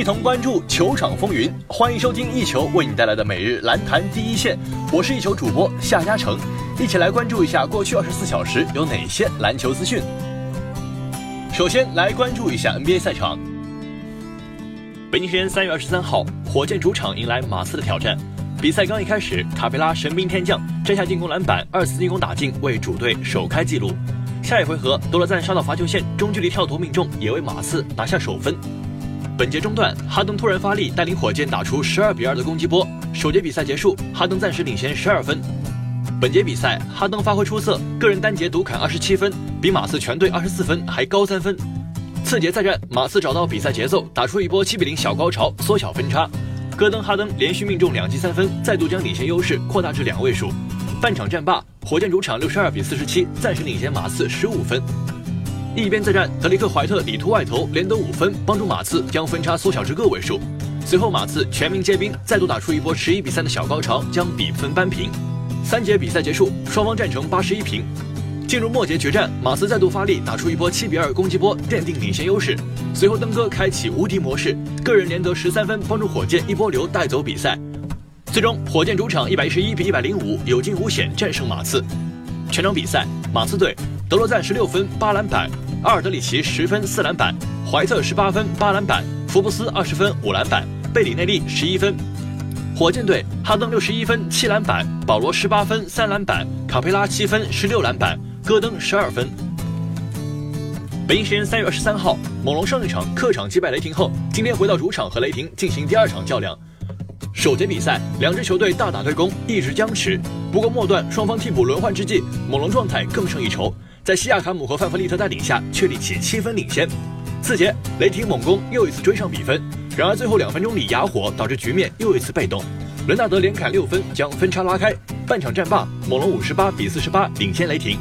一同关注球场风云，欢迎收听一球为你带来的每日篮坛第一线。我是一球主播夏嘉诚，一起来关注一下过去二十四小时有哪些篮球资讯。首先来关注一下 NBA 赛场。北京时间三月二十三号，火箭主场迎来马刺的挑战。比赛刚一开始，卡佩拉神兵天降，摘下进攻篮板，二次进攻打进，为主队首开纪录。下一回合，多勒赞杀到罚球线，中距离跳投命中，也为马刺拿下首分。本节中段，哈登突然发力，带领火箭打出十二比二的攻击波。首节比赛结束，哈登暂时领先十二分。本节比赛，哈登发挥出色，个人单节独砍二十七分，比马刺全队二十四分还高三分。次节再战，马刺找到比赛节奏，打出一波七比零小高潮，缩小分差。戈登、哈登连续命中两记三分，再度将领先优势扩大至两位数。半场战罢，火箭主场六十二比四十七暂时领先马刺十五分。一边再战，德里克·怀特里突外投，连得五分，帮助马刺将分差缩小至个位数。随后，马刺全民皆兵，再度打出一波十一比三的小高潮，将比分扳平。三节比赛结束，双方战成八十一平。进入末节决战，马刺再度发力，打出一波七比二攻击波，奠定领先优势。随后，登哥开启无敌模式，个人连得十三分，帮助火箭一波流带走比赛。最终，火箭主场一百一十一比一百零五有惊无险战胜马刺。全场比赛，马刺队。德罗赞十六分八篮板，阿尔德里奇十分四篮板，怀特十八分八篮板，福布斯二十分五篮板，贝里内利十一分。火箭队哈登六十一分七篮板，保罗十八分三篮板，卡佩拉七分十六篮板，戈登十二分。北京时间三月二十三号，猛龙上一场客场击败雷霆后，今天回到主场和雷霆进行第二场较量。首节比赛，两支球队大打对攻，一直僵持。不过末段双方替补轮换之际，猛龙状态更胜一筹。在西亚卡姆和范弗利特带领下，确立起七分领先。次节，雷霆猛攻又一次追上比分，然而最后两分钟里哑火，导致局面又一次被动。伦纳德连砍六分，将分差拉开。半场战罢，猛龙五十八比四十八领先雷霆。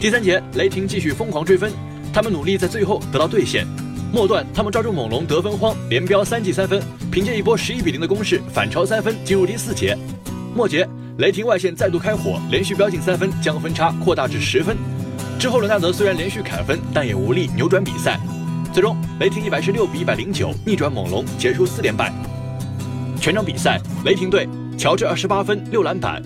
第三节，雷霆继续疯狂追分，他们努力在最后得到兑现。末段，他们抓住猛龙得分荒，连飙三记三分，凭借一波十一比零的攻势反超三分，进入第四节。末节，雷霆外线再度开火，连续飙进三分，将分差扩大至十分。之后，伦纳德虽然连续砍分，但也无力扭转比赛。最终，雷霆一百十六比一百零九逆转猛龙，结束四连败。全场比赛，雷霆队：乔治二十八分六篮板，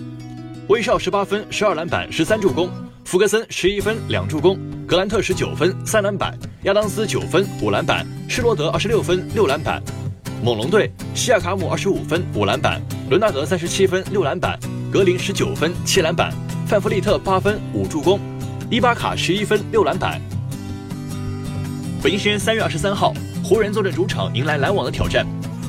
威少十八分十二篮板十三助攻，福格森十一分两助攻，格兰特十九分三篮板，亚当斯九分五篮板，施罗德二十六分六篮板。猛龙队：西亚卡姆二十五分五篮板，伦纳德三十七分六篮板，格林十九分七篮板，范弗利特八分五助攻。伊巴卡十一分六篮板。北京时间三月二十三号，湖人坐镇主场迎来篮网的挑战。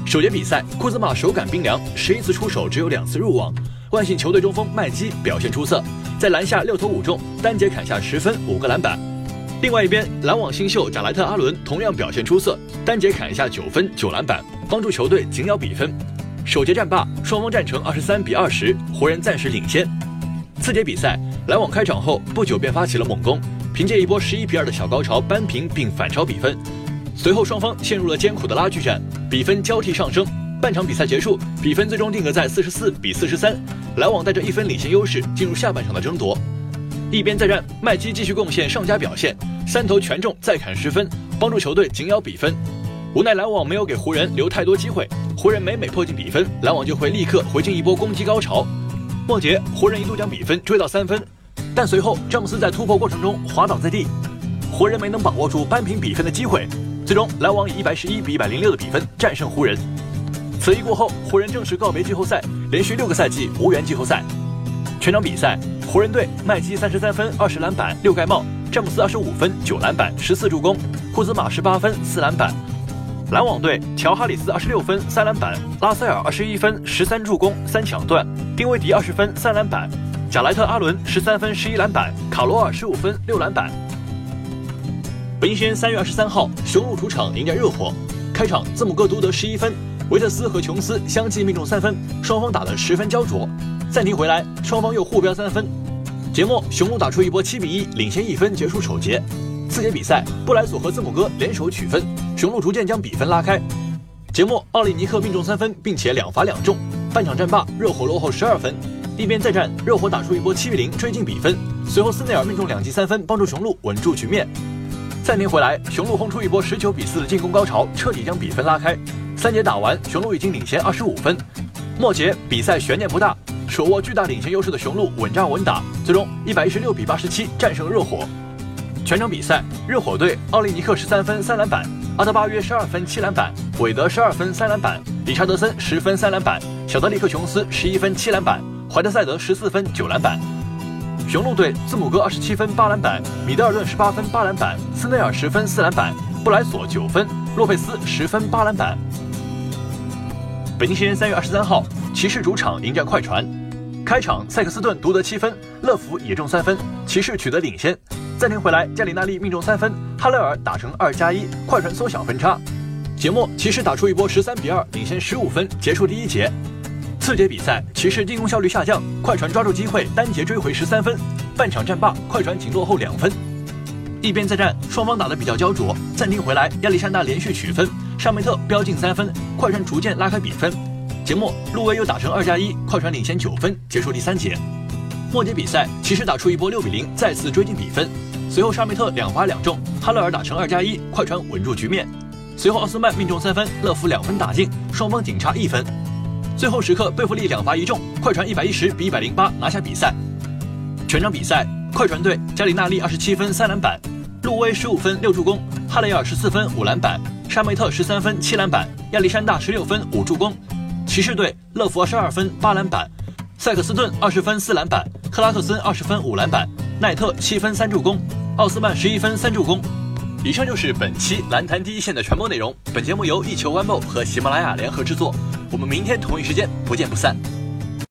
首节比赛，库兹马手感冰凉，十一次出手只有两次入网。惯性球队中锋麦基表现出色，在篮下六投五中，单节砍下十分五个篮板。另外一边，篮网新秀贾莱特阿伦同样表现出色，单节砍下九分九篮板，帮助球队紧咬比分。首节战罢，双方战成二十三比二十，湖人暂时领先。次节比赛，篮网开场后不久便发起了猛攻，凭借一波十一比二的小高潮扳平并反超比分。随后双方陷入了艰苦的拉锯战，比分交替上升。半场比赛结束，比分最终定格在四十四比四十三，篮网带着一分领先优势进入下半场的争夺。一边再战，麦基继续贡献上佳表现，三投全中再砍十分，帮助球队紧咬比分。无奈篮网没有给湖人留太多机会，湖人每每破进比分，篮网就会立刻回进一波攻击高潮。末节，湖人一度将比分追到三分，但随后詹姆斯在突破过程中滑倒在地，湖人没能把握住扳平比分的机会。最终，篮网以一百十一比一百零六的比分战胜湖人。此役过后，湖人正式告别季后赛，连续六个赛季无缘季后赛。全场比赛，湖人队麦基三十三分、二十篮板、六盖帽；詹姆斯二十五分、九篮板、十四助攻；库兹马十八分、四篮板。篮网队乔哈里斯二十六分三篮板，拉塞尔二十一分十三助攻三抢断，丁威迪二十分三篮板，贾莱特阿伦十三分十一篮板，卡罗尔十五分六篮板。北京时间三月二十三号，雄鹿主场迎战热火，开场字母哥独得十一分，维特斯和琼斯相继命中三分，双方打得十分焦灼。暂停回来，双方又互飙三分，节末雄鹿打出一波七比一领先一分结束首节。次节比赛，布莱索和字母哥联手取分，雄鹿逐渐将比分拉开。节末，奥利尼克命中三分，并且两罚两中。半场战罢，热火落后十二分。一边再战，热火打出一波七比零追进比分。随后，斯内尔命中两记三分，帮助雄鹿稳住局面。暂停回来，雄鹿轰出一波十九比四的进攻高潮，彻底将比分拉开。三节打完，雄鹿已经领先二十五分。末节比赛悬念不大，手握巨大领先优势的雄鹿稳扎稳打，最终一百一十六比八十七战胜热火。全场比赛，热火队奥利尼克十三分三篮板，阿德巴约十二分七篮板，韦德十二分三篮板，理查德森十分三篮板，小德里克琼斯十一分七篮板，怀特塞德十四分九篮板。雄鹿队字母哥二十七分八篮板，米德尔顿十八分八篮板，斯内尔十分四篮板，布莱索九分，洛佩斯十分八篮板。北京时间三月二十三号，骑士主场迎战快船。开场，塞克斯顿独得七分，乐福也中三分，骑士取得领先。暂停回来，加里纳利命中三分，哈勒尔打成二加一，快船缩小分差。节末，骑士打出一波十三比二，领先十五分，结束第一节。次节比赛，骑士进攻效率下降，快船抓住机会单节追回十三分，半场战罢，快船仅落后两分。一边再战，双方打得比较焦灼。暂停回来，亚历山大连续取分。尚梅特飙进三分，快船逐渐拉开比分。节末，路威又打成二加一，快船领先九分，结束第三节。末节比赛，骑士打出一波六比零，再次追进比分。随后，沙梅特两罚两中，哈勒尔打成二加一，快船稳住局面。随后，奥斯曼命中三分，乐福两分打进，双方仅差一分。最后时刻，贝弗利两罚一中，快船一百一十比一百零八拿下比赛。全场比赛，快船队加里纳利二十七分三篮板，路威十五分六助攻，哈雷尔十四分五篮板。沙梅特十三分七篮板，亚历山大十六分五助攻。骑士队乐福二十二分八篮板，塞克斯顿二十分四篮板，克拉克森二十分五篮板，奈特七分三助攻，奥斯曼十一分三助攻。以上就是本期篮坛第一线的全部内容。本节目由一球 One 和喜马拉雅联合制作。我们明天同一时间不见不散。